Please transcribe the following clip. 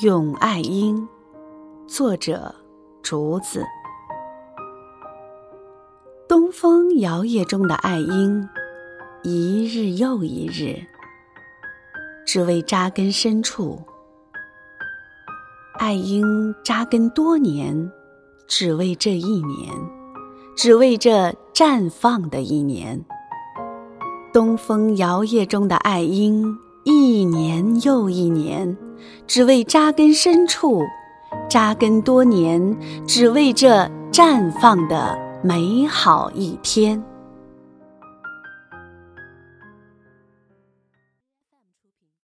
《咏爱莺》作者竹子。东风摇曳中的爱莺，一日又一日，只为扎根深处。爱莺扎根多年，只为这一年，只为这绽放的一年。东风摇曳中的爱莺，一年又一年，只为扎根深处，扎根多年，只为这绽放的美好一天。